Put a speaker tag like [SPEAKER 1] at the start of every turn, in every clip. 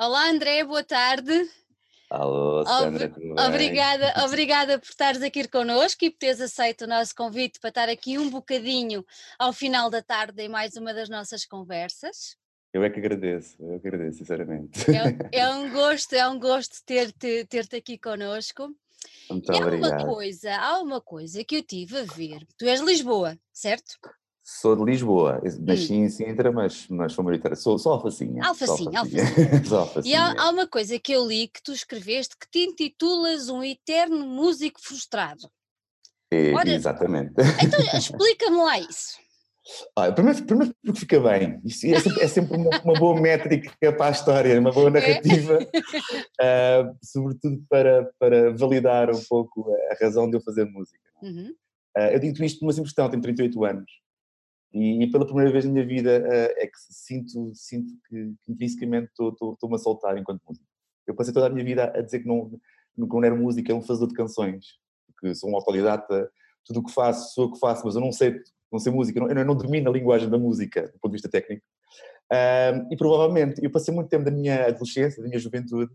[SPEAKER 1] Olá André, boa tarde.
[SPEAKER 2] Alô, Sandra,
[SPEAKER 1] Ob-
[SPEAKER 2] tudo bem?
[SPEAKER 1] Obrigada, obrigada por estares aqui connosco e por teres aceito o nosso convite para estar aqui um bocadinho ao final da tarde em mais uma das nossas conversas.
[SPEAKER 2] Eu é que agradeço, eu que agradeço, sinceramente.
[SPEAKER 1] É, um- é um gosto, é um gosto ter-te ter-te aqui connosco.
[SPEAKER 2] Muito
[SPEAKER 1] E há uma
[SPEAKER 2] obrigado.
[SPEAKER 1] coisa, há uma coisa que eu tive a ver. Tu és de Lisboa, certo?
[SPEAKER 2] Sou de Lisboa,
[SPEAKER 1] Hum.
[SPEAKER 2] nasci em Sintra, mas, mas sou maritária. Sou, sou alfacinha.
[SPEAKER 1] Alfacinha,
[SPEAKER 2] sou alfacinha. sou
[SPEAKER 1] E
[SPEAKER 2] alfacinha.
[SPEAKER 1] há, há uma coisa que eu li que tu escreveste que te intitulas um eterno músico frustrado.
[SPEAKER 2] É,
[SPEAKER 1] Ora-
[SPEAKER 2] Exatamente.
[SPEAKER 1] Então explica-me lá isso.
[SPEAKER 2] Olha, primeiro, primeiro porque fica bem. Isso é sempre, é sempre uma, uma boa métrica para a história, uma
[SPEAKER 1] É?
[SPEAKER 2] boa narrativa, ah, sobretudo para, para validar um pouco a razão de eu fazer música.
[SPEAKER 1] Uhum.
[SPEAKER 2] Ah, eu digo isto por uma simples questão, tenho 38 anos e, e pela primeira vez na minha vida ah, é que sinto, sinto que, que intrinsecamente estou- estou- estou-me a soltar enquanto músico. Eu passei toda a minha vida a dizer que não, que não era música, é um fazedor de canções, que sou um autodidata, tudo o que faço sou o que faço, mas eu não sei, não sei música, eu não, eu não domino a linguagem da música do ponto de vista técnico. Ah, e provavelmente eu passei muito tempo da minha adolescência, da minha juventude,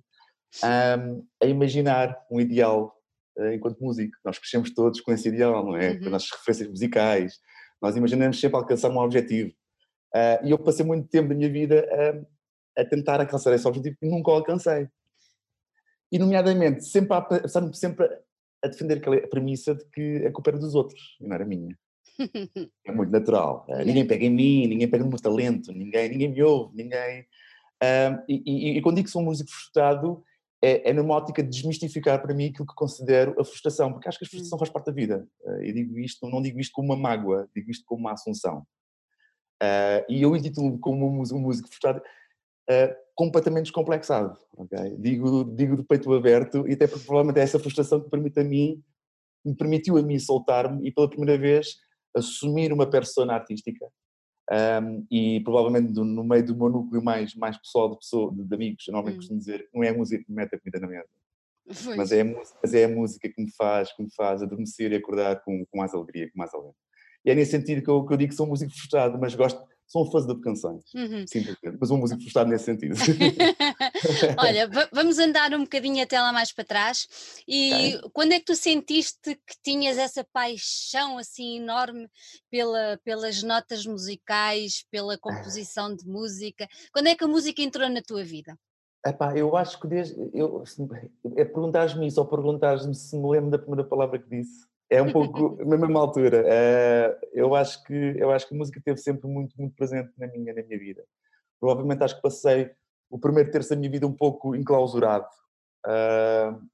[SPEAKER 2] ah, a imaginar um ideal eh, enquanto músico. Nós crescemos todos com esse ideal, não é?
[SPEAKER 1] Uhum.
[SPEAKER 2] Com as nossas referências musicais, nós imaginamos sempre alcançar um objetivo. Ah, e eu passei muito tempo da minha vida a, a tentar alcançar esse objetivo e nunca o alcancei. E, nomeadamente, sempre a, sempre a defender aquela premissa de que a culpa era dos outros e não era minha. É muito natural. Ah, ninguém pega em mim, ninguém pega no meu talento, ninguém, ninguém me ouve, ninguém. Ah, e, e- e quando digo que sou um músico frustrado, é, é numa ótica de desmistificar para mim aquilo que considero a frustração, porque acho que a frustração faz parte da vida. Ah, e digo isto, não digo isto como uma mágoa, digo isto como uma assunção. Ah, e eu intitulo como um músico, um músico frustrado ah, completamente descomplexado. ok? Digo, digo de peito aberto, e até porque provavelmente é essa frustração que permite a mim, me permitiu a mim soltar-me e pela primeira vez assumir uma persona artística. Um, e provavelmente no meio do meu núcleo mais, mais pessoal de, pessoa, de, de amigos, normalmente
[SPEAKER 1] Hum.
[SPEAKER 2] costumo dizer não é a música que me mete a comida na mesa, mas é, a, música- mas é a música que me faz, que me faz adormecer e acordar com, com mais alegria, com mais alento. E é nesse sentido que eu, que eu digo que sou um músico frustrado, mas gosto, sou um fazedor de canções,
[SPEAKER 1] Uhum.
[SPEAKER 2] simplesmente, mas sou um músico frustrado nesse sentido.
[SPEAKER 1] Olha, va- vamos andar um bocadinho até lá mais para trás. E quando é que tu sentiste que tinhas essa paixão assim enorme pela, pelas notas musicais, pela composição de música? Quando é que a música entrou na tua vida?
[SPEAKER 2] Epá, eu acho que desde. Eu, é perguntares-me isso ou perguntares-me se me lembro da primeira palavra que disse. É um pouco na mesma altura. Eh, eu, acho que, eu acho que a música esteve sempre muito, muito presente na minha, na minha vida. Provavelmente acho que passei o primeiro terço da minha vida um pouco enclausurado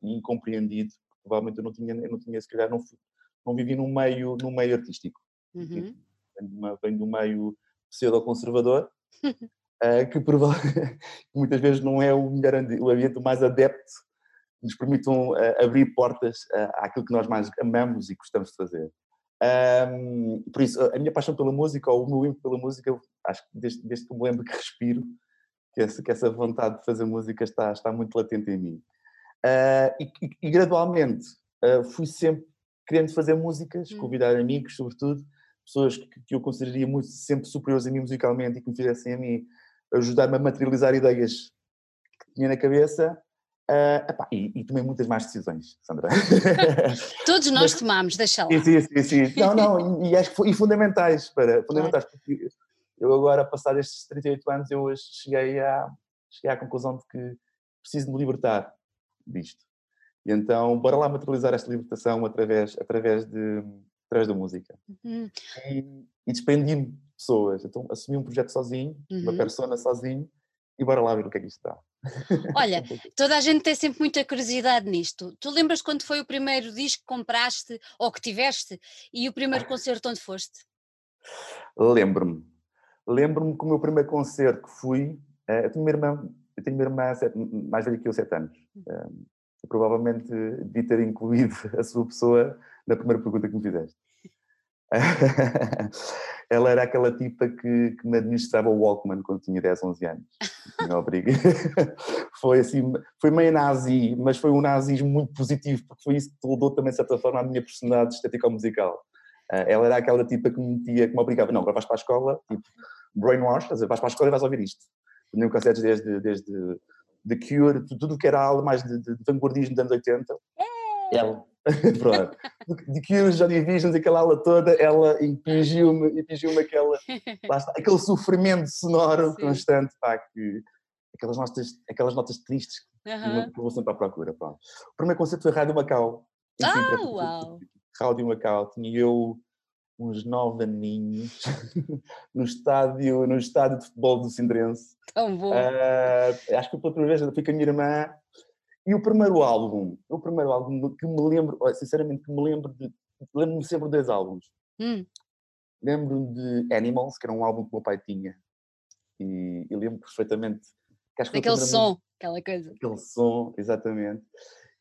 [SPEAKER 2] e incompreendido. Provavelmente eu não tinha, eu não tinha se calhar, não, fui- não vivi num meio, num meio artístico.
[SPEAKER 1] Uhum.
[SPEAKER 2] Venho um meio pseudo-conservador, eh, que, prova- que muitas vezes não é o melhor o ambiente mais adepto nos permitam eh, abrir portas eh, àquilo que nós mais amamos e gostamos de fazer. Ahm, por isso, a minha paixão pela música, ou o meu ímpeto pela música, acho que desde, desde que me lembro que respiro, que essa, que essa vontade de fazer música está, está muito latente em mim. Ah, e, e- e gradualmente ah, fui sempre querendo fazer músicas,
[SPEAKER 1] Hum.
[SPEAKER 2] convidar amigos, sobretudo, pessoas que, que eu consideraria muito, sempre superiores a mim musicalmente e que me fizessem a mim ajudar-me a materializar ideias que tinha na cabeça. Ah, epá, e, e tomei muitas más decisões, Sandra.
[SPEAKER 1] Todos nós tomamos, deixa lá.
[SPEAKER 2] Sim, sim, sim. Não, não, e, e acho que foi, e fundamentais, para, fundamentais, porque eu agora, passado estes 38 anos, eu hoje cheguei à, cheguei à conclusão de que preciso me libertar disto. E então, bora lá materializar esta libertação através, através, de, através da música.
[SPEAKER 1] Uhum.
[SPEAKER 2] E, e despendi-me de pessoas. Então, assumi um projeto sozinho, uma
[SPEAKER 1] Uhum.
[SPEAKER 2] persona sozinho, e bora lá ver o que é que isto dá.
[SPEAKER 1] Olha, toda a gente tem sempre muita curiosidade nisto. Tu lembras quando foi o primeiro disco que compraste ou que tiveste e o primeiro concerto onde foste?
[SPEAKER 2] Lembro-me. Lembro-me que o meu primeiro concerto que fui, eh, eu tenho uma irmã, eu tenho uma irmã mais velha que eu, 7 anos. Eh, eu provavelmente devia ter incluído a sua pessoa na primeira pergunta que me fizeste. Ela era aquela tipa que, que me administrava o Walkman quando tinha 10, 11 anos. Tinha obriga. foi assim, foi meio nazi, mas foi um nazismo muito positivo, porque foi isso que moldou também, de certa forma, a minha personalidade estético-musical. Ah, ela era aquela tipa que me metia, que me obrigava, não, agora vais para a escola, tipo, brainwash, vais para a escola e vais ouvir isto. Tinham cassetes desde, desde The Cure, tudo que era algo mais de, de, de vanguardismo dos anos 80. É. Ela. Pronto. The Cure, Johnny Visions, aquela aula toda, ela impingiu-me impingiu aquela, aquele sofrimento sonoro Sim. constante, pá, que, aquelas notas, aquelas notas tristes que vou sempre à procura. Pronto. O primeiro concerto foi Rádio Macau.
[SPEAKER 1] Ah, uau!
[SPEAKER 2] Rádio Macau, tinha eu uns nove aninhos no estádio, no estádio de futebol do Sindrense.
[SPEAKER 1] Tão bom! Uh,
[SPEAKER 2] acho que pela primeira vez fui com a minha irmã e o primeiro álbum, o primeiro álbum que me lembro, sinceramente que me lembro de, lembro-me sempre de dois álbuns. Hum. Lembro-me de Animals, que era um álbum que o meu pai tinha e, e lembro perfeitamente
[SPEAKER 1] que acho que Aquele som, aquela coisa.
[SPEAKER 2] Aquele som, exatamente.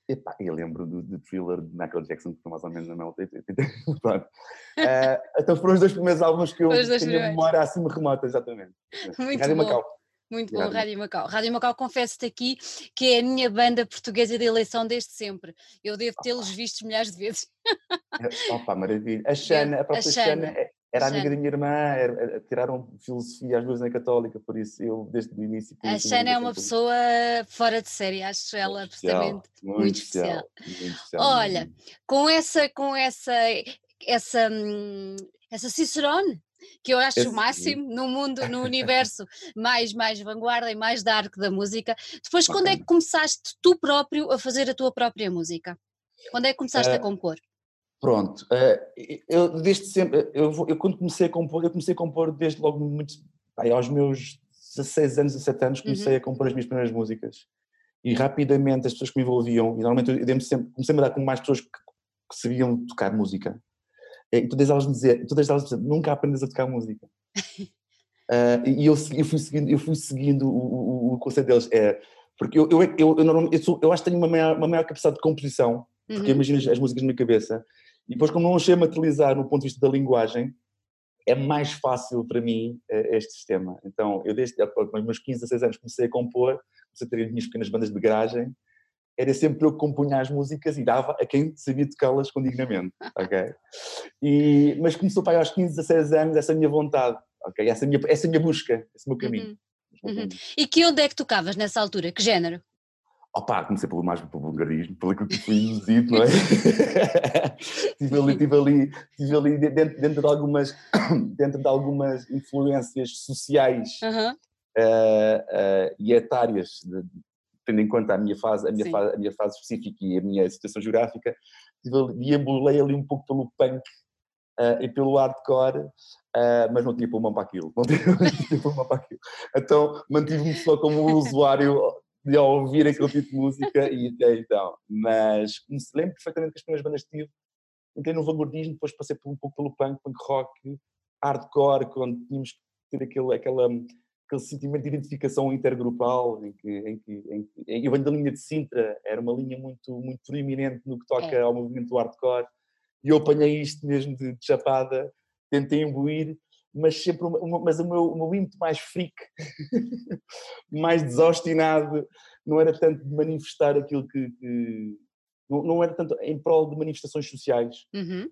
[SPEAKER 2] Epá, eu lembro do, do thriller de Michael Jackson, que foi mais ou menos na mesma Pronto. Uh, então foram os dois primeiros álbuns que eu tinha memória assim remota, exatamente.
[SPEAKER 1] Muito Rádio bom. Macau. Muito bom, Rádio Macau. Rádio Macau, confesso-te aqui que é a minha banda portuguesa de eleição desde sempre. Eu devo tê-los visto milhares de vezes.
[SPEAKER 2] É, opa, maravilha. A Xana, a própria a Xana, é, era Xana. amiga da minha irmã, era, tiraram filosofia às duas na Católica, por isso eu desde o início.
[SPEAKER 1] A Xana é uma pessoa fora de série, acho ela absolutamente muito, muito, especial. Muito especial. Olha, com essa, com essa, essa, hum, essa Cicerone, que eu acho o máximo no mundo, no universo mais, mais vanguarda e mais dark da música. Depois, quando é que começaste tu próprio a fazer a tua própria música? Quando é que começaste uh, a compor?
[SPEAKER 2] Pronto, uh, eu desde sempre, eu, eu, quando comecei a compor, eu comecei a compor desde logo muito, aí, aos meus 16 anos, 17 anos, comecei uhum. a compor as minhas primeiras músicas. E rapidamente as pessoas que me envolviam, e normalmente eu sempre, comecei a dar com mais pessoas que, que sabiam tocar música. E todas elas me diziam, todas elas me diziam, nunca aprendes a tocar música. uh, e eu, eu, fui seguindo, eu fui seguindo o, o, o conceito deles. É, porque eu, eu, eu, eu, eu, sou, eu acho que tenho uma maior, uma maior capacidade de composição, porque uhum. imagino as, as músicas na minha cabeça, e depois, como não sei materializar no ponto de vista da linguagem, é mais fácil para mim eh, este sistema. Então, eu desde os meus 15, 16 anos comecei a compor, comecei a ter as minhas pequenas bandas de garagem, era sempre eu que compunha as músicas e dava a quem sabia tocá-las com dignamente, ok? E, mas começou para aí aos 15, 16 anos essa minha vontade, ok? Essa minha, essa minha busca, esse meu caminho.
[SPEAKER 1] Uhum. Uhum. E que onde é que tocavas nessa altura? Que género?
[SPEAKER 2] Opa, comecei pelo mais pelo vulgarismo, pelo que fui induzido, não é? estive ali, tive ali, tive ali dentro, dentro, de algumas, dentro de algumas influências sociais uh, uh, e etárias, de, tendo em conta a minha fase, a minha fase, a minha fase específica e a minha situação geográfica, deambulei ali um pouco pelo punk uh, e pelo hardcore, mas não tinha pulmão para aquilo, não tinha, não tinha pulmão para aquilo. Então mantive-me só como usuário de ouvir aquele tipo de música e até então. Mas me lembro perfeitamente que as primeiras bandas que tive, entrei no vanguardismo, depois passei por um pouco pelo punk, punk rock, hardcore, quando tínhamos que ter aquele, aquela, aquele sentimento de identificação intergrupal, em que, em que, em que eu venho da linha de Sintra, era uma linha muito, muito proeminente no que toca é. ao movimento do hardcore, e eu apanhei isto mesmo de, de chapada, tentei imbuir, mas sempre uma, mas o meu, o meu ímpeto mais freak, mais desostinado, não era tanto de manifestar aquilo que, que não, não, era tanto em prol de manifestações sociais uhum.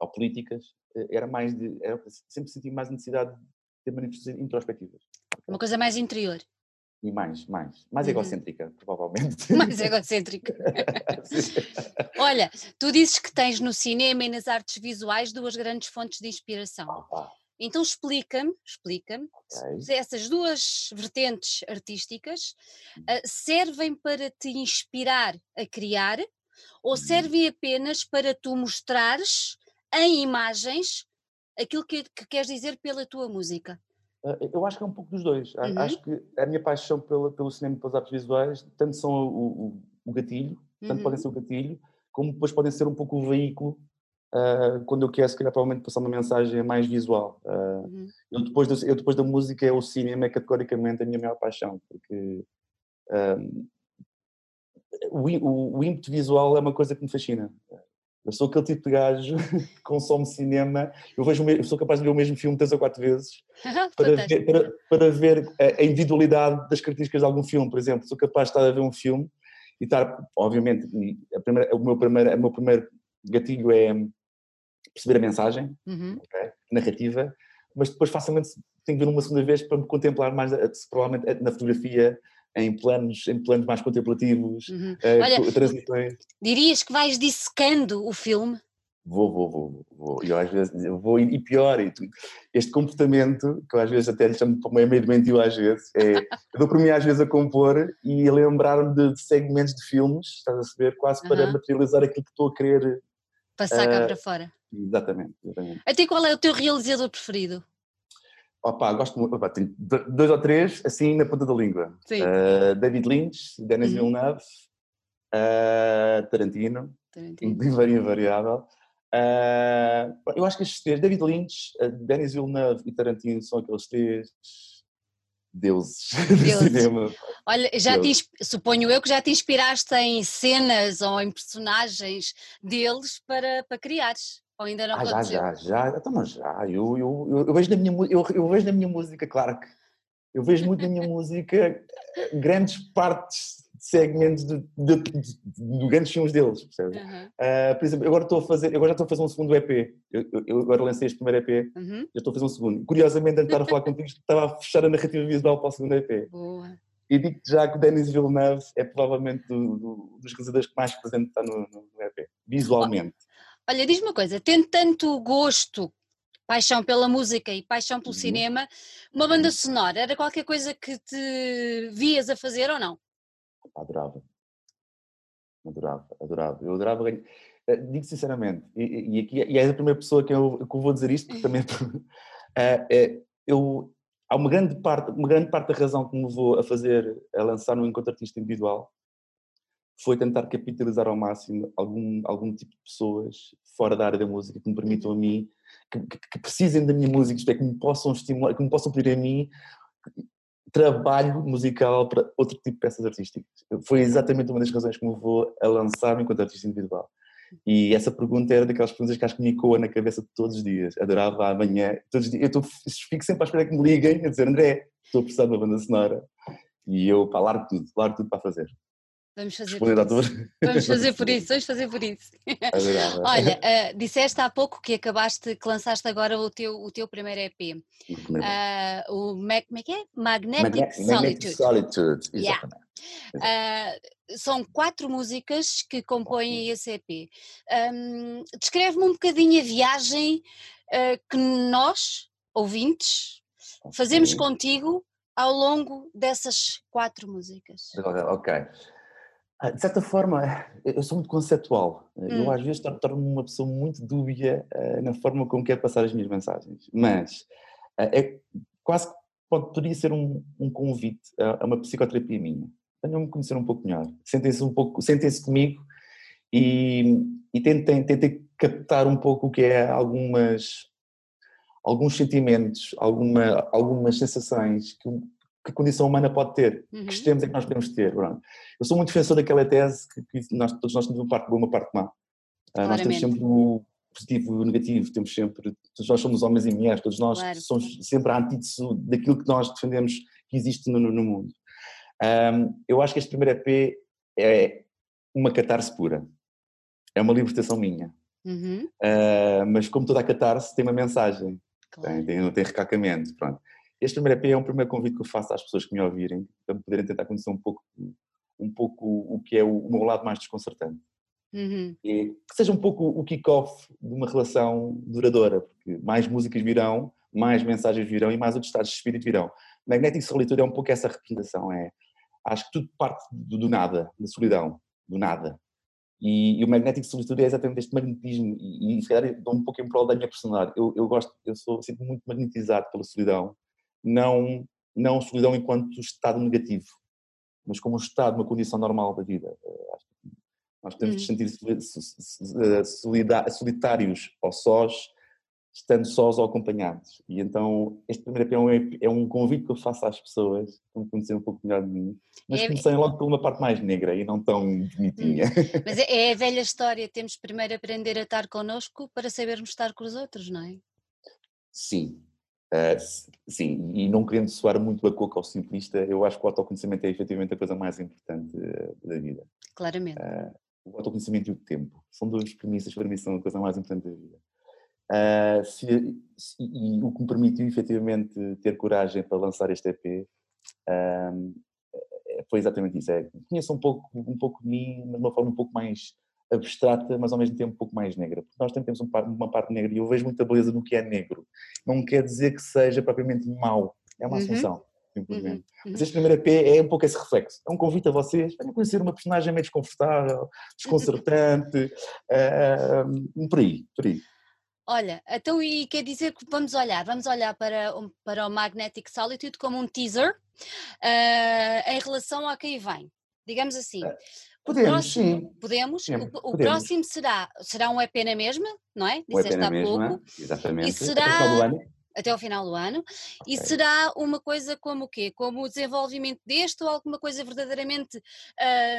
[SPEAKER 2] ou políticas, eh, era mais de, era, sempre senti mais necessidade de ter manifestações introspectivas.
[SPEAKER 1] Uma coisa mais interior.
[SPEAKER 2] E mais, mais, mais uhum. egocêntrica, provavelmente.
[SPEAKER 1] Mais egocêntrica. Olha, tu dizes que tens no cinema e nas artes visuais duas grandes fontes de inspiração. Ah, então explica-me, explica-me, okay. se essas duas vertentes artísticas uh, servem para te inspirar a criar ou uhum. servem apenas para tu mostrares em imagens aquilo que, que queres dizer pela tua música?
[SPEAKER 2] Uh, eu acho que é um pouco dos dois. Uhum. Acho que a minha paixão pela, pelo cinema e pelas artes visuais tanto são o, o, o gatilho, tanto uhum. podem ser o gatilho, como depois podem ser um pouco o veículo uh, quando eu quero, se calhar, provavelmente passar uma mensagem mais visual. Uh, uhum. eu, depois do, eu, depois da música, o cinema é categoricamente a minha maior paixão, porque um, o, o, o ímpeto visual é uma coisa que me fascina. Eu sou aquele tipo de gajo que consome cinema. Eu, vejo, eu sou capaz de ver o mesmo filme três ou quatro vezes para, ver, para, para ver a individualidade das características de algum filme. Por exemplo, sou capaz de estar a ver um filme e estar, obviamente, primeira, o, meu primeiro, o meu primeiro gatilho é perceber a mensagem, uhum. okay? narrativa, mas depois facilmente tenho que ver uma segunda vez para me contemplar mais, provavelmente, na fotografia, em planos, em planos mais contemplativos, uhum. uh, Olha, transições.
[SPEAKER 1] Dirias que vais dissecando o filme?
[SPEAKER 2] Vou, vou, vou, vou. E às vezes vou, e pior, este comportamento, que eu às vezes até lhe chamo meio meio doentio às vezes, é, eu dou por mim às vezes a compor e a lembrar-me de, de, segmentos de filmes, estás a saber, quase para materializar aquilo que estou a querer.
[SPEAKER 1] Passar uh, cá para fora.
[SPEAKER 2] Exatamente, exatamente.
[SPEAKER 1] Até qual é o teu realizador preferido?
[SPEAKER 2] Opa, gosto muito, opa, tenho dois ou três assim na ponta da língua. Uh, David Lynch, Denis uhum. Villeneuve, uh, Tarantino, Tarantino. invariável. Uh, eu acho que estes três, David Lynch, Denis Villeneuve e Tarantino, são aqueles três deuses, deuses. do cinema.
[SPEAKER 1] Olha, já te, suponho eu que já te inspiraste em cenas ou em personagens deles para, para criares. Ou ainda não
[SPEAKER 2] ah, já, já, já, então, mas já, eu, eu, eu, eu, vejo na minha, eu, eu vejo na minha música, claro que eu vejo muito na minha música grandes partes segmentos de, de, de, de, grandes filmes deles, percebes? Uhum. Uh, por exemplo, agora estou a fazer, agora já estou a fazer um segundo EP. Eu, eu agora lancei este primeiro EP, uhum. já estou a fazer um segundo. Curiosamente, antes de estar a falar contigo, estava a fechar a narrativa visual para o segundo EP. Boa. E digo já que o Denis Villeneuve é provavelmente do, do, dos realizadores que mais presente está no, no, EP, visualmente.
[SPEAKER 1] Olha, diz-me uma coisa, tendo tanto gosto paixão pela música e paixão pelo uhum. cinema, uma banda uhum. sonora era qualquer coisa que te vias a fazer ou não?
[SPEAKER 2] adorava. Adorava, adorava. Eu adorava ganhar. Eh, digo sinceramente, e, e, aqui, e és a primeira pessoa que eu, que eu vou dizer isto, porque também é, é, eu, há uma grande, parte, uma grande parte da razão que me levou a fazer, a lançar um encontro artista individual, foi tentar capitalizar ao máximo algum, algum tipo de pessoas fora da área da música que me permitam a mim, que, que, que precisem da minha música, isto é, que me possam estimular, que me possam pedir a mim trabalho musical para outro tipo de peças artísticas. Foi exatamente uma das razões que me levou a lançar-me enquanto artista individual. E essa pergunta era daquelas perguntas que acho que me ecoa na cabeça todos os dias. Adorava amanhã, todos os dias. Eu tô, fico sempre à espera que me liguem a dizer: André, estou a precisar de uma banda sonora. E eu, pá, largo tudo, largo tudo para fazer.
[SPEAKER 1] Vamos fazer por isso. Vamos fazer por isso, vamos fazer por isso. Olha, uh, disseste há pouco que acabaste, que lançaste agora o teu, o teu primeiro EP. Uh, o Mac, como é que é? Magnetic, Magnetic Solitude. Magnetic
[SPEAKER 2] Solitude.
[SPEAKER 1] Yeah. Uh, são quatro músicas que compõem esse EP. Um, Descreve-me um bocadinho a viagem que nós, ouvintes, fazemos contigo ao longo dessas quatro músicas.
[SPEAKER 2] Ok. Ah, de certa forma, eu sou muito conceptual. Hum. Eu às vezes torno-me uma pessoa muito dúbia uh, na forma como quero passar as minhas mensagens. Mas uh, é quase que pode, poderia ser um, um convite a, a, uma psicoterapia minha. Tenham-me conhecer um pouco melhor. Sentem-se um pouco, sentem-se comigo e, e tentem, tentem captar um pouco o que é algumas alguns sentimentos, alguma, algumas sensações que, que condição humana pode ter, uhum. que extremos é que nós podemos ter. Pronto. Eu sou muito defensor daquela tese que, que nós, todos nós temos uma parte boa uma parte má. Uh, nós temos sempre o positivo e o negativo, temos sempre, todos nós somos homens e mulheres, todos nós claro. somos sempre a antítese daquilo que nós defendemos que existe no, no mundo. Um, eu acho que este primeiro EP é uma catarse pura, é uma libertação minha. Uhum. Uh, mas como toda a catarse tem uma mensagem, claro. tem, tem, tem recalcamento, pronto. Este primeiro EP é um primeiro convite que eu faço às pessoas que me ouvirem, para poderem tentar conhecer um pouco, um pouco o que é o, meu lado mais desconcertante. Uhum. E que seja um pouco o kick-off de uma relação duradoura, porque mais músicas virão, mais mensagens virão e mais outros estados de espírito virão. Magnetic Solitude é um pouco essa representação, é, acho que tudo parte do, do nada, da solidão, do nada. E, e, o Magnetic Solitude é exatamente este magnetismo, e, e se calhar dou um pouco em prol da minha personalidade. Eu, eu gosto, eu sou sempre muito magnetizado pela solidão, não, não solidão enquanto estado negativo, mas como um estado, uma condição normal da vida. Eh, nós temos de hum. sentir eh, solitários ou sós, estando sós ou acompanhados. E então este primeiro EP é um convite que eu faço às pessoas para me conhecer um pouco melhor de mim, mas é, comecei logo por uma parte mais negra e não tão bonitinha.
[SPEAKER 1] Hum. Mas é, é a velha história, temos primeiro aprender a estar connosco para sabermos estar com os outros, não é?
[SPEAKER 2] Sim, Uh, sim, e não querendo soar muito a coca ao simplista, eu acho que o autoconhecimento é efetivamente a coisa mais importante uh, da vida.
[SPEAKER 1] Claramente. Uh,
[SPEAKER 2] o autoconhecimento e o tempo são duas premissas para mim são a coisa mais importante da vida. Se, se, e o que me permitiu efetivamente ter coragem para lançar este EP foi exatamente isso. É, conheço um pouco, um pouco de mim, mas de uma forma um pouco mais abstrata, mas ao mesmo tempo um pouco mais negra. Porque nós também temos uma parte negra e eu vejo muita beleza no que é negro. Não quer dizer que seja propriamente mau, é uma uhum. assunção. Simplesmente. Uhum. Mas este primeiro EP é um pouco esse reflexo. É um convite a vocês para conhecer uma personagem meio desconfortável, desconcertante, uh, por aí, por aí.
[SPEAKER 1] Olha, então e quer dizer que vamos olhar, vamos olhar para, para o Magnetic Solitude como um teaser uh, em relação a quem vem, digamos assim.
[SPEAKER 2] Eh, podemos, próximo,
[SPEAKER 1] sim. Podemos? O, o podemos. próximo será, será um EP na mesma, não é?
[SPEAKER 2] Disseste um há pouco. Exatamente.
[SPEAKER 1] E será, até ao final do ano. Okay. E será uma coisa como o quê? Como o desenvolvimento deste ou alguma coisa verdadeiramente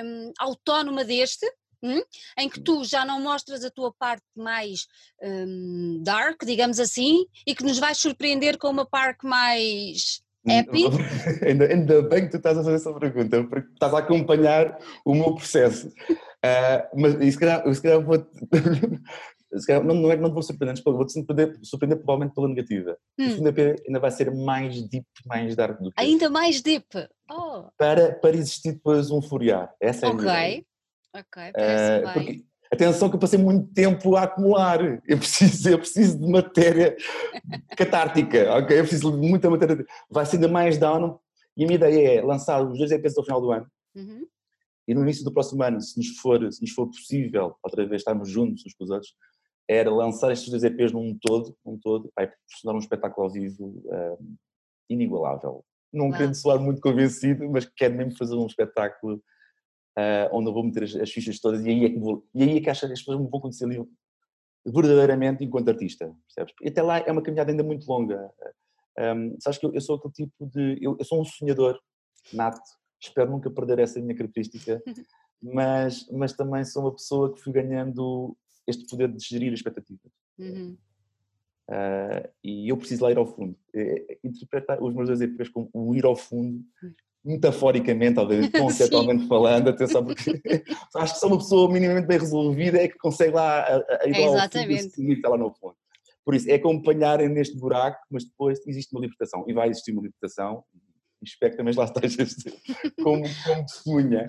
[SPEAKER 1] um, autónoma deste? Hum? em que tu já não mostras a tua parte mais um, dark, digamos assim, e que nos vais surpreender com uma parte mais happy?
[SPEAKER 2] ainda, ainda bem que tu estás a fazer essa pergunta, porque estás a acompanhar o meu processo. Uh, mas e se calhar, se calhar vou se calhar, não, não é que não te vou surpreender, vou-te surpreender, surpreender provavelmente pela negativa. Hum. O segundo EP ainda vai ser mais deep, mais dark do que
[SPEAKER 1] Ainda mais deep? Oh.
[SPEAKER 2] Para, para existir depois um furiar. Essa é
[SPEAKER 1] okay. a
[SPEAKER 2] minha
[SPEAKER 1] Ok, uh, porque,
[SPEAKER 2] Atenção que eu passei muito tempo a acumular. Eu preciso, eu preciso de matéria catártica, ok? Eu preciso de muita matéria. Vai ser ainda mais down. E a minha ideia é lançar os dois EPs ao final do ano. Uhum. E no início do próximo ano, se nos for, se nos for possível, outra vez estarmos juntos uns com os outros, era lançar estes dois EPs num todo, num todo, vai proporcionar um espetáculo ao vivo uh, inigualável. Não querendo soar muito convencido, mas quero mesmo fazer um espetáculo uh, onde eu vou meter as, as, fichas todas e aí é que vou, e aí é que acho as pessoas me vão conhecer ali verdadeiramente enquanto artista, percebes? E até lá é uma caminhada ainda muito longa. Um, sabes que eu, eu, sou aquele tipo de. Eu, eu, sou um sonhador nato, espero nunca perder essa minha característica, mas, mas também sou uma pessoa que fui ganhando este poder de gerir as expectativas. Uhum. Uh, e eu preciso lá ir ao fundo. É, interpretar os meus dois EPs como o ir ao fundo metaforicamente, ou conceitualmente falando, atenção, porque acho que só uma pessoa minimamente bem resolvida é que consegue lá a, a ir ao fundo está lá no fundo. Por isso, é acompanharem neste buraco, mas depois existe uma libertação, e vai existir uma libertação, e espero que também lá estejas como, como testemunha.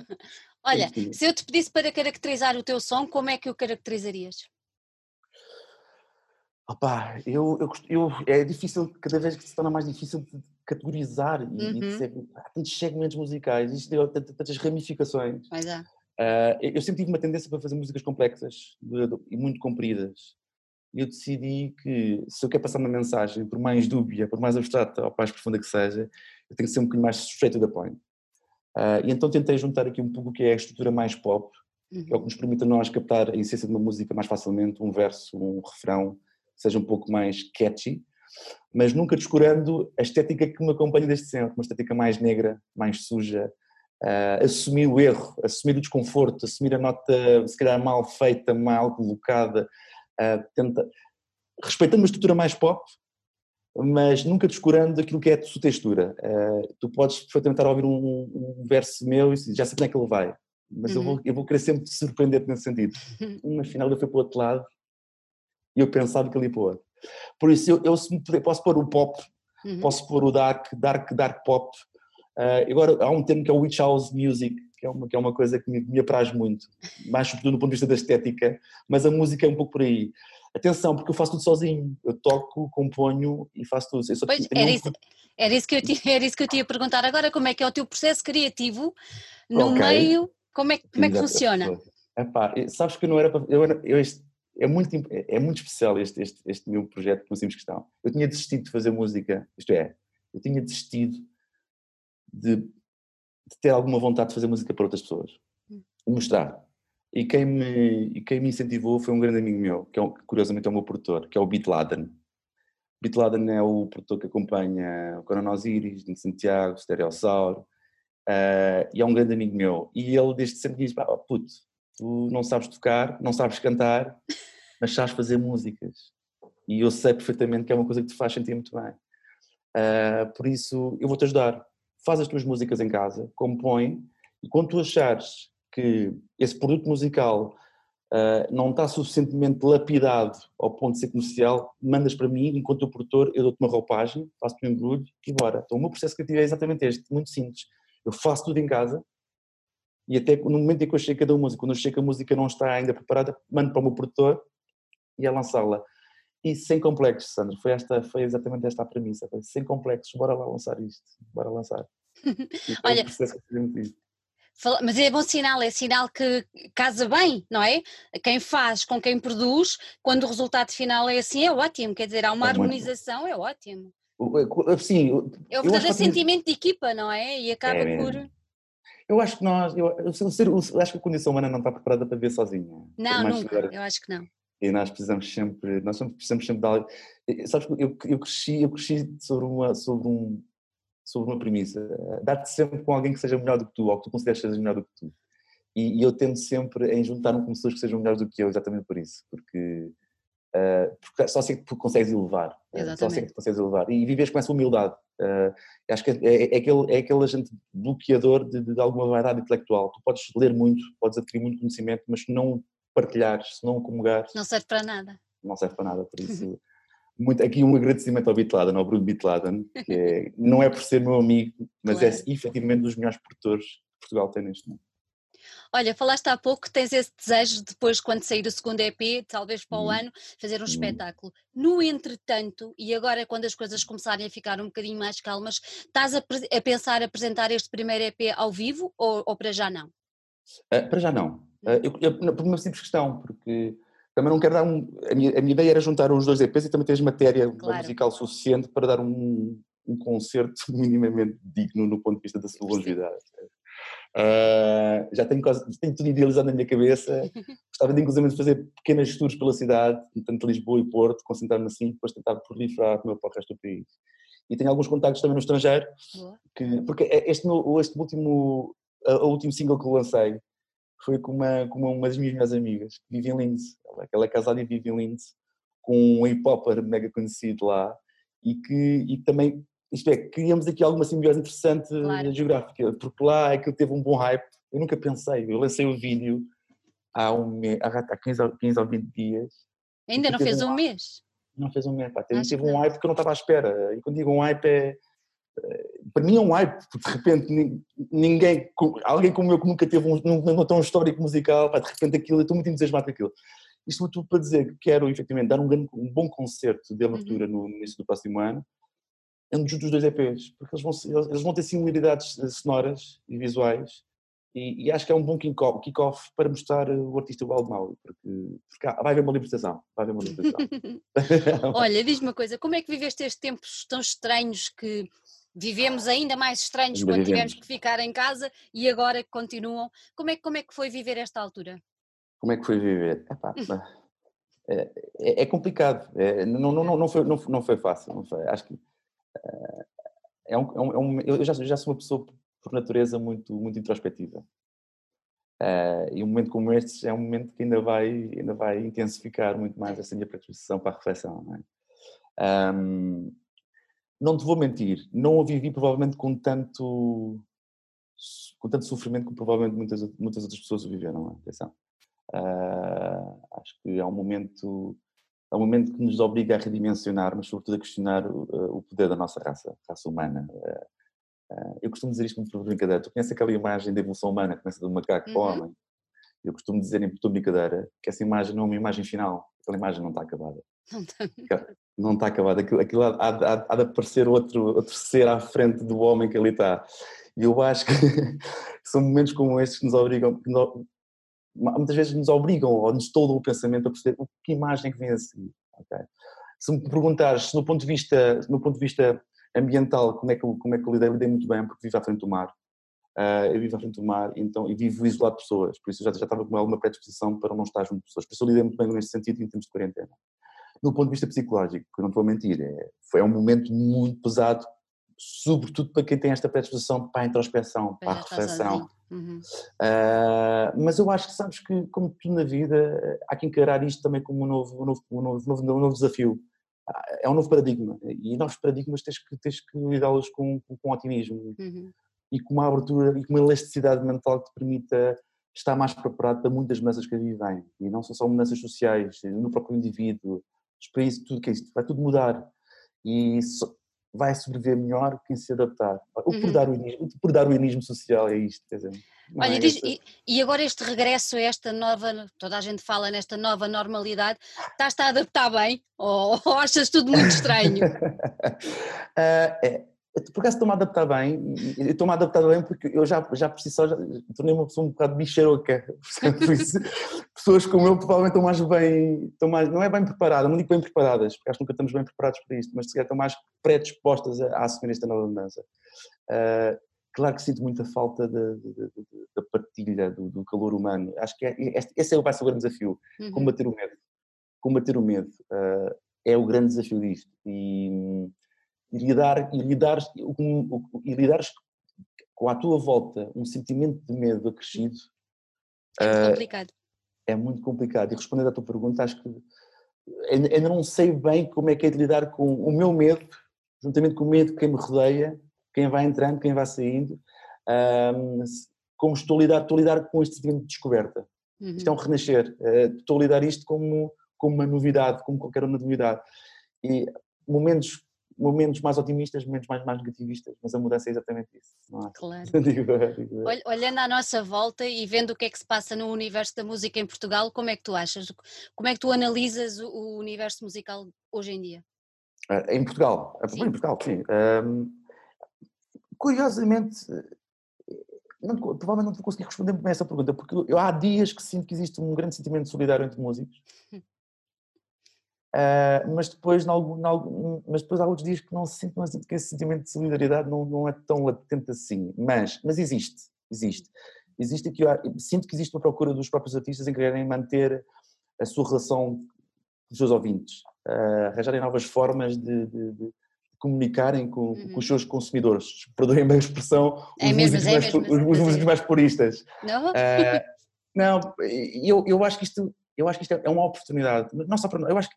[SPEAKER 1] Olha, se eu te pedisse para caracterizar o teu som, como é que o caracterizarias?
[SPEAKER 2] Opa, eu, eu, eu, é difícil, cada vez que se torna mais difícil categorizar e, uhum. e de ser, há tantos segmentos musicais, existem tantas ramificações.
[SPEAKER 1] Pois é.
[SPEAKER 2] Uh, eu sempre tive uma tendência para fazer músicas complexas e muito compridas. E eu decidi que se eu quero passar uma mensagem, por mais dúbia, por mais abstrata ou mais profunda que seja, eu tenho que ser um bocadinho mais straight to the point. Uh, e então tentei juntar aqui um pouco o que é a estrutura mais pop, uhum. que é o que nos permite a nós captar a essência de uma música mais facilmente, um verso, um refrão, seja um pouco mais catchy, mas nunca descurando a estética que me acompanha desde sempre, uma estética mais negra, mais suja, uh, assumir o erro, assumir o desconforto, assumir a nota se calhar mal feita, mal colocada, uh, tenta, respeitando uma estrutura mais pop, mas nunca descurando aquilo que é a sua textura. Uh, tu podes perfeitamente estar a ouvir um, um, verso meu e já sei como é que ele vai, mas uhum. eu, vou, eu vou querer sempre te surpreender nesse sentido. Mas afinal eu fui para o outro lado e eu pensava que ali para o outro. Por isso, eu, eu posso pôr o pop, uhum. posso pôr o dark, dark, dark pop. Uh, agora, há um termo que é o Witch House Music, que é uma, que é uma coisa que me, me apraz muito, mais sobretudo do ponto de vista da estética, mas a música é um pouco por aí. Atenção, porque eu faço tudo sozinho. Eu toco, componho e faço tudo.
[SPEAKER 1] Só, pois, era, um... isso, era, isso que eu tinha, era isso que eu tinha a perguntar agora, como é que é o teu processo criativo no okay. meio, como é, como é que funciona?
[SPEAKER 2] Epá, sabes que eu não era, eu, era, eu este, é muito, é muito especial este, este, este meu projeto por simples questão. Eu tinha desistido de fazer música, isto é, eu tinha desistido de, de ter alguma vontade de fazer música para outras pessoas, de mostrar. E quem, me, e quem me incentivou foi um grande amigo meu, que, é um, que curiosamente é o meu produtor, que é o Beat Laden. Beat Laden é o produtor que acompanha o Coronel Osiris, de Santiago, Stereossauro, uh, e é um grande amigo meu. E ele desde sempre diz, oh, puto, tu não sabes tocar, não sabes cantar, mas sabes fazer músicas. E eu sei perfeitamente que é uma coisa que te faz sentir muito bem. Uh, por isso, eu vou-te ajudar. Faz as tuas músicas em casa, compõe, e quando tu achares que esse produto musical uh, não está suficientemente lapidado ao ponto de ser comercial, mandas para mim, enquanto o produtor, eu dou-te uma roupagem, faço-te um embrulho e bora. Então o meu processo criativo é exatamente este, muito simples. Eu faço tudo em casa, e até no momento em que eu chego a cada música, quando eu chego a música não está ainda preparada, mando para o meu produtor e a lançá-la. E sem complexos, Sandra, foi, esta, foi exatamente esta a premissa, foi sem complexos, bora lá lançar isto, bora lançar.
[SPEAKER 1] Olha, mas é bom sinal, é sinal que casa bem, não é? Quem faz com quem produz, quando o resultado final é assim, é ótimo, quer dizer, há uma é harmonização, muito... é ótimo.
[SPEAKER 2] Sim,
[SPEAKER 1] é o verdadeiro sentimento de equipa, não é? E acaba é, por.
[SPEAKER 2] Eu acho que nós, eu, eu, eu, acho que a condição humana não está preparada para ver sozinha.
[SPEAKER 1] Não, nunca, eu acho que não.
[SPEAKER 2] E nós precisamos sempre, nós precisamos sempre de algo. Sabes, eu, eu cresci, eu cresci sobre uma, sobre um, sobre uma premissa. Dar-te sempre com alguém que seja melhor do que tu, ou que tu consideres que seja melhor do que tu. E, e eu tento sempre em juntar-me com pessoas que sejam melhores do que eu, exatamente por isso. Porque, uh, porque só sei que tu consegues elevar. Exatamente. Só sei que tu consegues elevar. E vives com essa humildade. Uh, acho que é, é, é, aquele, é aquele agente bloqueador de, de, alguma vaidade intelectual. Tu podes ler muito, podes adquirir muito conhecimento, mas se não partilhares, se não comungares.
[SPEAKER 1] Não serve para nada.
[SPEAKER 2] Não serve para nada. Por isso. muito, aqui um agradecimento ao Bitladen, ao Bruno Bitladen, que é, não é por ser meu amigo, mas é claro. é efetivamente dos melhores produtores que Portugal tem neste momento.
[SPEAKER 1] Olha, falaste há pouco que tens esse desejo depois, quando sair o segundo EP, talvez para o hum. ano, fazer um hum. espetáculo. No entretanto, e agora quando as coisas começarem a ficar um bocadinho mais calmas, estás a, a pensar apresentar este primeiro EP ao vivo ou, ou para já não?
[SPEAKER 2] Uh, para já não. Uh, eu, eu, por uma simples questão, porque também não quero dar um. A minha, a minha ideia era juntar os dois EPs e também tens matéria claro. musical suficiente para dar um, um concerto minimamente digno no ponto de vista da sua longevidade. Uh, já tenho, quase, tenho tudo idealizado na minha cabeça. Gostava de, inclusive, de fazer pequenas tours pela cidade, tanto Lisboa e Porto, concentrar-me assim, depois tentar proliferar para o resto do país. E tenho alguns contactos também no estrangeiro, que, porque é este, este último, o último single que lancei foi com uma, com uma das minhas melhores amigas, que vive em Linz. Ela, ela é casada e vive em Linz, com um hip-hopper mega conhecido lá, e que e também, isto é, criamos aqui alguma simbiose interessante claro. geográfica, porque lá é que teve um bom hype. Eu nunca pensei, eu lancei o vídeo há, um há 15, 15 ou 20 dias.
[SPEAKER 1] Ainda não fez um, um mês?
[SPEAKER 2] Não fez um mês, pá. Teve, teve um hype que eu não estava à espera. E quando digo um hype é para mim é um hype, porque de repente ninguém, alguém como eu que nunca teve um, nunca tão histórico musical, pá, de repente aquilo, eu estou muito entusiasmado com aquilo. Isto tudo para dizer que quero efetivamente dar um, grande, um bom concerto de abertura uhum. no início do próximo ano, junto dos dois EPs, porque eles vão, eles vão ter similaridades sonoras e visuais e, e, acho que é um bom kick-off kick para mostrar o artista Wild Maui, porque, porque vai haver uma libertação, vai haver uma libertação.
[SPEAKER 1] Olha, diz-me uma coisa, como é que viveste estes tempos tão estranhos que vivemos ainda mais estranhos ainda quando vivemos. tivemos que ficar em casa e agora que continuam. Como é, como é que foi viver esta altura?
[SPEAKER 2] Como é que foi viver? Epá, é, é, é, complicado, é, não, não, não, foi, não, não foi fácil, não foi. acho que eh, é um, é um, eu já, já sou uma pessoa por natureza muito, muito introspectiva. Uh, e um momento como este é um momento que ainda vai, ainda vai intensificar muito mais essa minha predisposição para a reflexão. Não é? Um, não te vou mentir, não a vivi provavelmente com tanto, com tanto sofrimento como provavelmente muitas, muitas outras pessoas o viveram. É? Atenção. Uh, acho que é um momento é um momento que nos obriga a redimensionar, mas sobretudo a questionar o, o poder da nossa raça, raça humana. Uh, eu costumo dizer isto muito por brincadeira. Tu conheces aquela imagem da evolução humana começa do macaco uhum. para o uhum. homem? Eu costumo dizer em tua brincadeira que essa imagem não é uma imagem final, aquela imagem não está acabada. Não está não está acabado, aquilo, aquilo há, há, há, de aparecer outro, outro ser à frente do homem que ali está. E eu acho que são momentos como estes que nos obrigam, que muitas vezes nos obrigam ou nos toldam o pensamento a perceber o que imagem que vem a seguir. Okay? Se me perguntares, no ponto de vista, no ponto de vista ambiental, como é que eu, como é que eu lidei, lidei muito bem, porque vivo à frente do mar. Uh, eu vivo à frente do mar então, e vivo isolado de pessoas, por isso já, já estava com alguma predisposição para não estar junto de pessoas. Por isso eu lidei muito bem nesse sentido em termos de quarentena no ponto de vista psicológico, que não estou a mentir, é, foi um momento muito pesado, sobretudo para quem tem esta predisposição para a introspeção, para a reflexão. Uhum. Uh, mas eu acho que sabes que, como tudo na vida, há que encarar isto também como um novo, um novo, um novo, um novo, desafio. Uh, é um novo paradigma e novos paradigmas tens que, tens que lidá-los com, com, com, otimismo uhum. e com uma abertura e com uma elasticidade mental que te permita estar mais preparado para muitas mudanças que aí vêm. E não são só mudanças sociais, no próprio indivíduo, países, tudo que é isto, vai tudo mudar. E vai sobreviver melhor quem se adaptar. O uhum. darwinismo, por darwinismo social é isto, quer dizer.
[SPEAKER 1] Olha, é diz, e, e, agora este regresso a esta nova, toda a gente fala nesta nova normalidade, estás-te a adaptar bem ou, ou achas tudo muito estranho?
[SPEAKER 2] uh, é, por acaso estou-me a adaptar bem, estou-me a adaptar bem porque eu já, já por si só tornei uma pessoa um bocado bicharoca, pessoas como eu provavelmente estão mais bem, estão mais, não é bem preparadas, não digo bem preparadas, porque acho que nunca estamos bem preparados para isto, mas se estão mais predispostas a, a assumir esta nova mudança. Uh, claro que sinto muita falta da partilha, do, do, calor humano, acho que é, esse é, vai ser o grande desafio, uhum. combater o medo, combater o medo uh, é o grande desafio disto e e lidar, e lidar, e lidar com a tua volta um sentimento de medo acrescido
[SPEAKER 1] é muito uh, complicado.
[SPEAKER 2] É muito complicado. E respondendo à tua pergunta, acho que ainda não sei bem como é que é de lidar com o meu medo, juntamente com o medo de quem me rodeia, quem vai entrando, quem vai saindo, um, como estou a lidar, estou a lidar com este sentimento de descoberta. Uhum. Isto é um renascer. Uh, estou a lidar isto como, como uma novidade, como qualquer uma novidade. E momentos momentos mais otimistas, momentos mais, mais negativistas, mas a mudança é exatamente isso. É?
[SPEAKER 1] Claro. digo, digo. Olhando à nossa volta e vendo o que é que se passa no universo da música em Portugal, como é que tu achas? Como é que tu analisas o universo musical hoje em dia?
[SPEAKER 2] Ah, em Portugal? Ah, sim. Em Portugal, sim. Um, curiosamente, não, provavelmente não vou conseguir responder bem essa pergunta, porque eu, há dias que sinto que existe um grande sentimento solidário entre músicos. Uh, mas, depois, nalgo, nalgo, mas depois há outros dias que não se sente, não sinto que esse sentimento de solidariedade não, não é tão latente assim. Mas, mas existe, existe. Existe aqui, sinto que existe uma procura dos próprios artistas em quererem manter a sua relação com os seus ouvintes, uh, arranjarem novas formas de, de, de comunicarem com, uhum. com, os seus consumidores. Perdoem-me a expressão,
[SPEAKER 1] é os, mesmo,
[SPEAKER 2] músicos, é mais,
[SPEAKER 1] mesmo,
[SPEAKER 2] os, músicos mais puristas.
[SPEAKER 1] Não? Uh,
[SPEAKER 2] não, eu, eu acho que isto eu acho que isto é, é uma oportunidade, não só para nós, eu acho que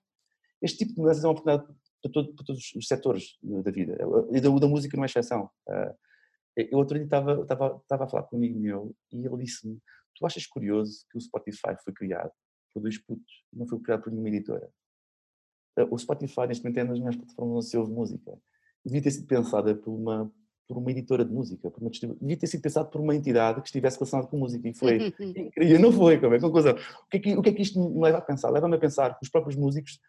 [SPEAKER 2] este tipo de mudanças é uma oportunidade para, todo, para todos os setores da vida, e da, da música não é exceção. Ah, eu outro dia estava, estava, estava a falar com um amigo meu e ele disse-me, tu achas curioso que o Spotify foi criado por dois putos, não foi criado por nenhuma editora? Ah, o Spotify neste momento é uma das melhores plataformas onde se ouve música. Devia ter sido pensada por uma, por uma editora de música, por uma devia ter sido pensado por uma entidade que estivesse relacionada com música e foi incrível, não foi, como é, conclusão. O que é que, o que é que isto me leva a pensar? Leva-me a pensar que os próprios músicos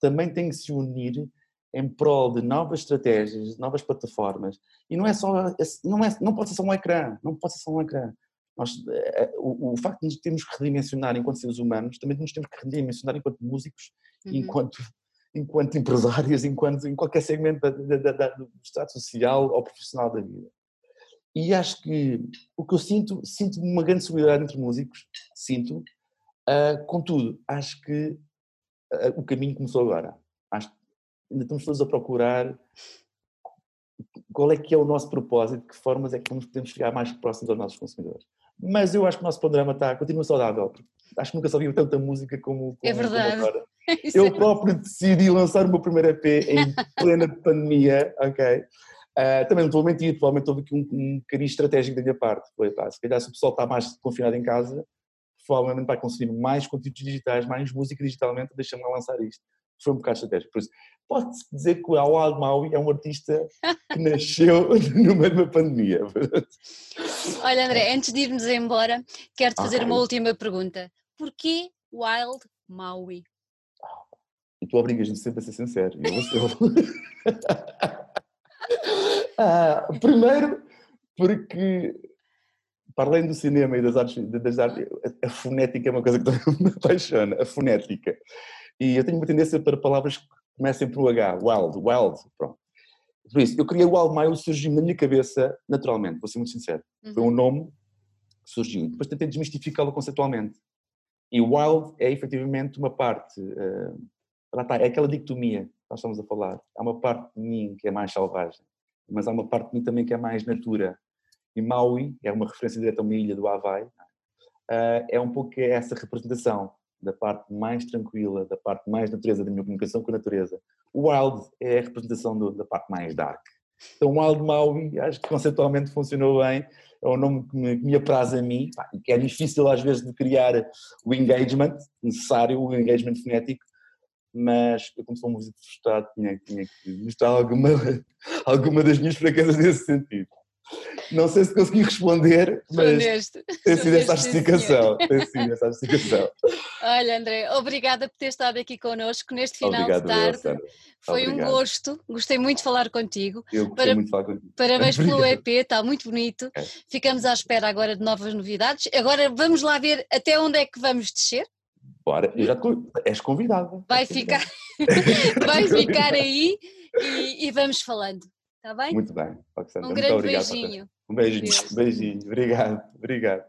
[SPEAKER 2] também têm que se unir em prol de novas estratégias, novas plataformas. E não é só, não, é, não pode ser só um ecrã, não pode ser só um ecrã. Nós, eh, eh, o, o, facto de nos termos que redimensionar enquanto seres humanos, também nos temos que redimensionar enquanto músicos, uhum. enquanto, enquanto empresários, enquanto, em qualquer segmento da, da, da, do estado social ou profissional da vida. E acho que o que eu sinto, sinto uma grande solidariedade entre músicos, sinto, uh, contudo, acho que o caminho começou agora. Acho ainda estamos todos a procurar qual é que é o nosso propósito, de que formas é que nos podemos chegar mais próximos aos nossos consumidores. Mas eu acho que o nosso programa está, continua saudável. Acho que nunca só ouvi tanta música como, como,
[SPEAKER 1] é verdade.
[SPEAKER 2] Como agora. eu próprio decidi lançar o meu primeiro EP em plena pandemia, ok? Uh, também não estou a mentir, provavelmente houve aqui um, um carinho estratégico da minha parte. Foi, pá, se calhar se o pessoal está mais confinado em casa, provavelmente vai consumir mais conteúdos digitais, mais música digitalmente, deixa-me lançar isto. Foi um bocado estratégico. Por isso, pode-se dizer que o Awad Maui é um artista que nasceu no meio uma pandemia.
[SPEAKER 1] Olha, André, antes de irmos embora, quero-te fazer okay. uma última pergunta. Porquê Wild Maui?
[SPEAKER 2] E tu obrigas-me sempre a ser sincero. Eu vou ah, primeiro, porque para além do cinema e das artes, das artes, a fonética é uma coisa que me apaixona, a fonética. E eu tenho uma tendência para palavras que comecem por H, wild, wild, pronto. Por isso, eu criei o Wild Mile, surgiu na minha cabeça naturalmente, vou ser muito sincero. Uhum. Foi um nome que surgiu. Depois tentei desmistificá-lo conceitualmente. E Wild é efetivamente uma parte, uh, lá está, é aquela dicotomia que nós estamos a falar. Há uma parte de mim que é mais selvagem, mas há uma parte de mim também que é mais natura. E Maui, é uma referência direta a uma ilha do Havaí, uh, é um pouco essa representação da parte mais tranquila, da parte mais natureza da minha comunicação com a natureza. O Wild é a representação do, da parte mais dark. Então, Wild Maui, acho que conceitualmente funcionou bem, é um nome que me, que me apraz a mim, que é difícil às vezes de criar o engagement necessário, o engagement fonético, mas eu como sou um músico frustrado tinha, tinha que mostrar alguma, alguma das minhas fraquezas nesse sentido. Não sei se consegui responder, mas tem sido essa justificação. Tem sido essa justificação.
[SPEAKER 1] Olha, André, obrigada por ter estado aqui connosco neste final Obrigado, de tarde. Foi Obrigado. um gosto, gostei muito de falar contigo.
[SPEAKER 2] Eu gostei Para... muito de falar contigo.
[SPEAKER 1] Parabéns pelo EP, está muito bonito. É. Ficamos à espera agora de novas novidades. Agora vamos lá ver até onde é que vamos descer.
[SPEAKER 2] Bora, eu já te... és convidada.
[SPEAKER 1] Vai ficar, vai ficar aí e, e vamos falando. Está bem?
[SPEAKER 2] Muito bem,
[SPEAKER 1] Roxana. Um grande obrigado, beijinho.
[SPEAKER 2] Um beijinho, beijinho. Obrigado, obrigado.